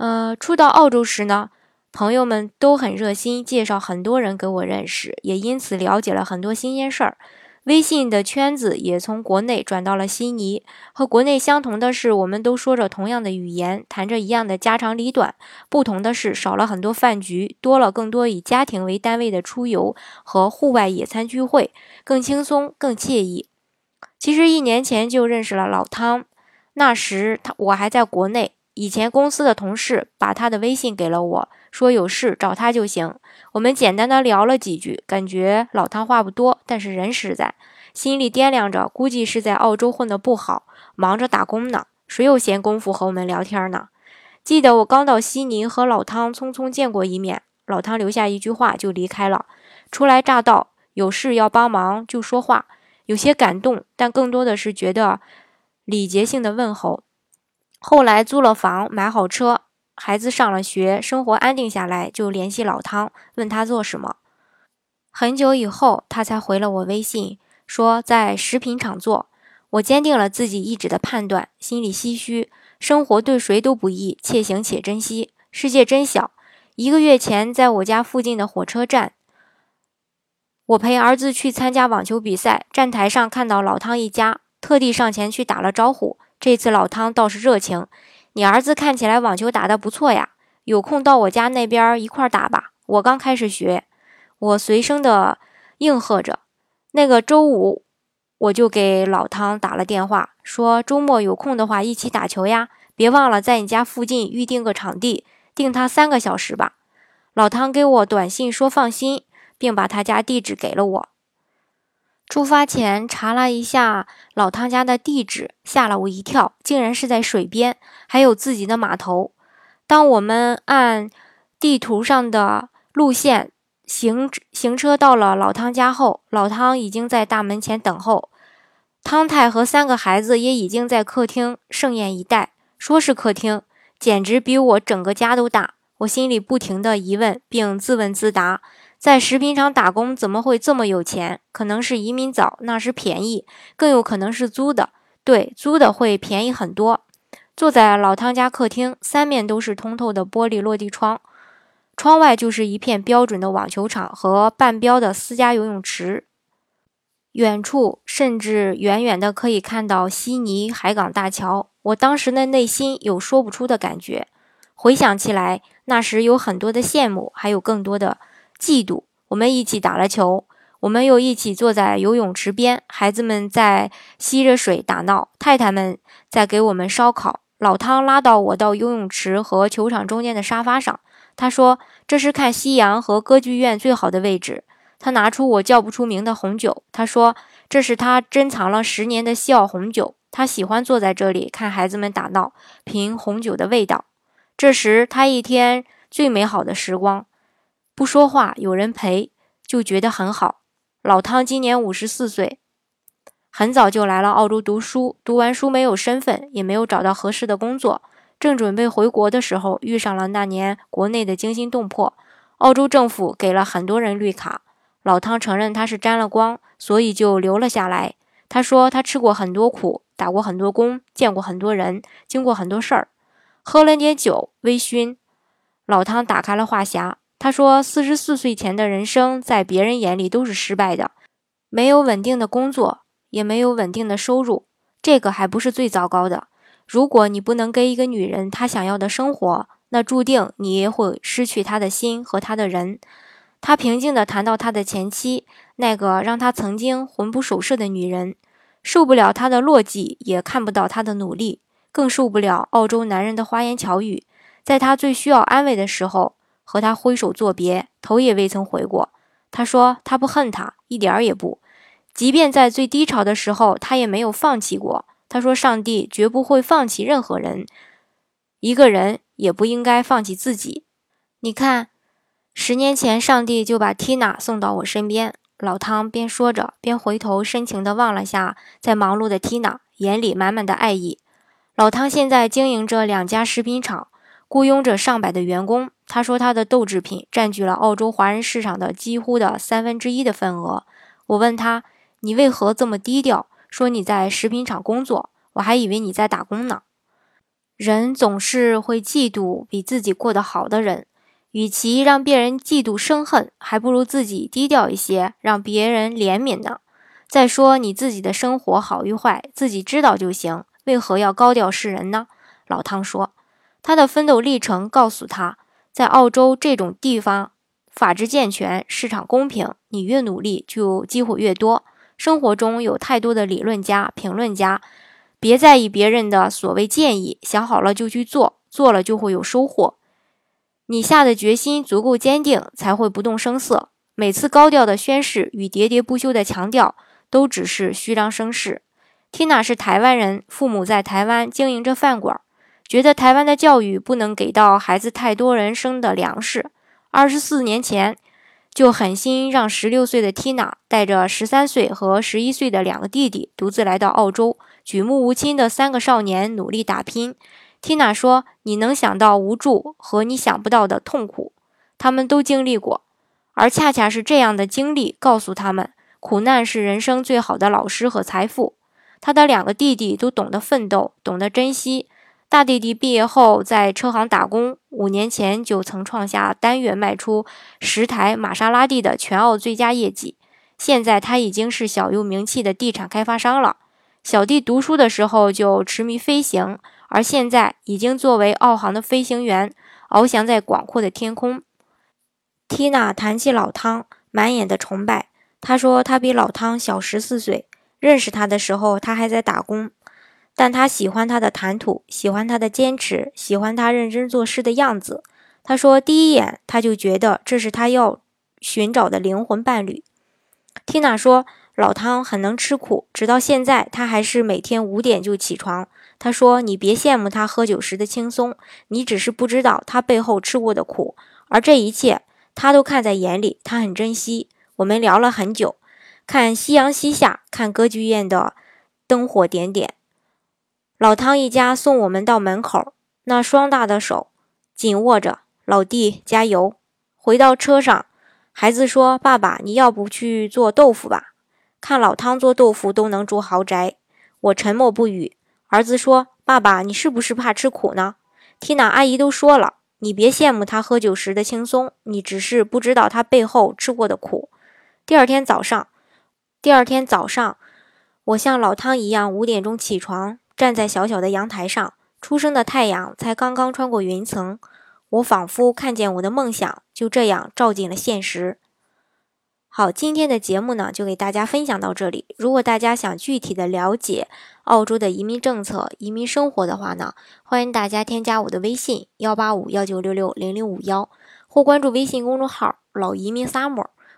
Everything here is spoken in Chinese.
呃，初到澳洲时呢，朋友们都很热心，介绍很多人给我认识，也因此了解了很多新鲜事儿。微信的圈子也从国内转到了悉尼。和国内相同的是，我们都说着同样的语言，谈着一样的家长里短。不同的是，少了很多饭局，多了更多以家庭为单位的出游和户外野餐聚会，更轻松、更惬意。其实一年前就认识了老汤，那时他我还在国内。以前公司的同事把他的微信给了我，说有事找他就行。我们简单的聊了几句，感觉老汤话不多，但是人实在，心里掂量着，估计是在澳洲混得不好，忙着打工呢，谁有闲工夫和我们聊天呢？记得我刚到悉尼，和老汤匆匆见过一面，老汤留下一句话就离开了。初来乍到，有事要帮忙就说话，有些感动，但更多的是觉得礼节性的问候。后来租了房，买好车，孩子上了学，生活安定下来，就联系老汤，问他做什么。很久以后，他才回了我微信，说在食品厂做。我坚定了自己一直的判断，心里唏嘘。生活对谁都不易，且行且珍惜。世界真小。一个月前，在我家附近的火车站，我陪儿子去参加网球比赛，站台上看到老汤一家，特地上前去打了招呼。这次老汤倒是热情，你儿子看起来网球打得不错呀，有空到我家那边一块打吧。我刚开始学，我随声的应和着。那个周五，我就给老汤打了电话，说周末有空的话一起打球呀，别忘了在你家附近预定个场地，定他三个小时吧。老汤给我短信说放心，并把他家地址给了我。出发前查了一下老汤家的地址，吓了我一跳，竟然是在水边，还有自己的码头。当我们按地图上的路线行行车到了老汤家后，老汤已经在大门前等候，汤太和三个孩子也已经在客厅盛宴一待。说是客厅，简直比我整个家都大。我心里不停地疑问，并自问自答。在食品厂打工怎么会这么有钱？可能是移民早，那时便宜，更有可能是租的。对，租的会便宜很多。坐在老汤家客厅，三面都是通透的玻璃落地窗，窗外就是一片标准的网球场和半标的私家游泳池。远处甚至远远的可以看到悉尼海港大桥。我当时的内心有说不出的感觉。回想起来，那时有很多的羡慕，还有更多的。嫉妒，我们一起打了球，我们又一起坐在游泳池边，孩子们在吸着水打闹，太太们在给我们烧烤。老汤拉到我到游泳池和球场中间的沙发上，他说：“这是看夕阳和歌剧院最好的位置。”他拿出我叫不出名的红酒，他说：“这是他珍藏了十年的西澳红酒，他喜欢坐在这里看孩子们打闹，品红酒的味道。这时他一天最美好的时光。”不说话，有人陪，就觉得很好。老汤今年五十四岁，很早就来了澳洲读书。读完书没有身份，也没有找到合适的工作，正准备回国的时候，遇上了那年国内的惊心动魄。澳洲政府给了很多人绿卡，老汤承认他是沾了光，所以就留了下来。他说他吃过很多苦，打过很多工，见过很多人，经过很多事儿，喝了点酒微醺。老汤打开了话匣。他说：“四十四岁前的人生，在别人眼里都是失败的，没有稳定的工作，也没有稳定的收入。这个还不是最糟糕的。如果你不能给一个女人她想要的生活，那注定你也会失去她的心和她的人。”他平静地谈到他的前妻，那个让他曾经魂不守舍的女人，受不了他的落寂，也看不到他的努力，更受不了澳洲男人的花言巧语。在他最需要安慰的时候。和他挥手作别，头也未曾回过。他说：“他不恨他，一点儿也不。即便在最低潮的时候，他也没有放弃过。他说：‘上帝绝不会放弃任何人，一个人也不应该放弃自己。你看，十年前上帝就把缇娜送到我身边。老汤边说着，边回头深情地望了下在忙碌的缇娜，眼里满满的爱意。老汤现在经营着两家食品厂，雇佣着上百的员工。他说他的豆制品占据了澳洲华人市场的几乎的三分之一的份额。我问他：“你为何这么低调？说你在食品厂工作，我还以为你在打工呢。”人总是会嫉妒比自己过得好的人，与其让别人嫉妒生恨，还不如自己低调一些，让别人怜悯呢。再说你自己的生活好与坏，自己知道就行。为何要高调示人呢？老汤说，他的奋斗历程告诉他，在澳洲这种地方，法治健全，市场公平，你越努力就机会越多。生活中有太多的理论家、评论家，别在意别人的所谓建议，想好了就去做，做了就会有收获。你下的决心足够坚定，才会不动声色。每次高调的宣誓与喋喋不休的强调，都只是虚张声势。缇娜是台湾人，父母在台湾经营着饭馆，觉得台湾的教育不能给到孩子太多人生的粮食。二十四年前，就狠心让十六岁的缇娜带着十三岁和十一岁的两个弟弟，独自来到澳洲，举目无亲的三个少年努力打拼。缇娜说：“你能想到无助和你想不到的痛苦，他们都经历过，而恰恰是这样的经历告诉他们，苦难是人生最好的老师和财富。”他的两个弟弟都懂得奋斗，懂得珍惜。大弟弟毕业后在车行打工，五年前就曾创下单月卖出十台玛莎拉蒂的全澳最佳业绩。现在他已经是小有名气的地产开发商了。小弟读书的时候就痴迷飞行，而现在已经作为澳航的飞行员，翱翔在广阔的天空。缇娜谈起老汤，满眼的崇拜。他说他比老汤小十四岁。认识他的时候，他还在打工，但他喜欢他的谈吐，喜欢他的坚持，喜欢他认真做事的样子。他说，第一眼他就觉得这是他要寻找的灵魂伴侣。缇娜说，老汤很能吃苦，直到现在他还是每天五点就起床。他说，你别羡慕他喝酒时的轻松，你只是不知道他背后吃过的苦，而这一切他都看在眼里，他很珍惜。我们聊了很久。看夕阳西下，看歌剧院的灯火点点。老汤一家送我们到门口，那双大的手紧握着。老弟，加油！回到车上，孩子说：“爸爸，你要不去做豆腐吧？看老汤做豆腐都能住豪宅。”我沉默不语。儿子说：“爸爸，你是不是怕吃苦呢？”缇娜阿姨都说了，你别羡慕他喝酒时的轻松，你只是不知道他背后吃过的苦。第二天早上。第二天早上，我像老汤一样五点钟起床，站在小小的阳台上。初升的太阳才刚刚穿过云层，我仿佛看见我的梦想就这样照进了现实。好，今天的节目呢，就给大家分享到这里。如果大家想具体的了解澳洲的移民政策、移民生活的话呢，欢迎大家添加我的微信幺八五幺九六六零零五幺，或关注微信公众号“老移民 summer”。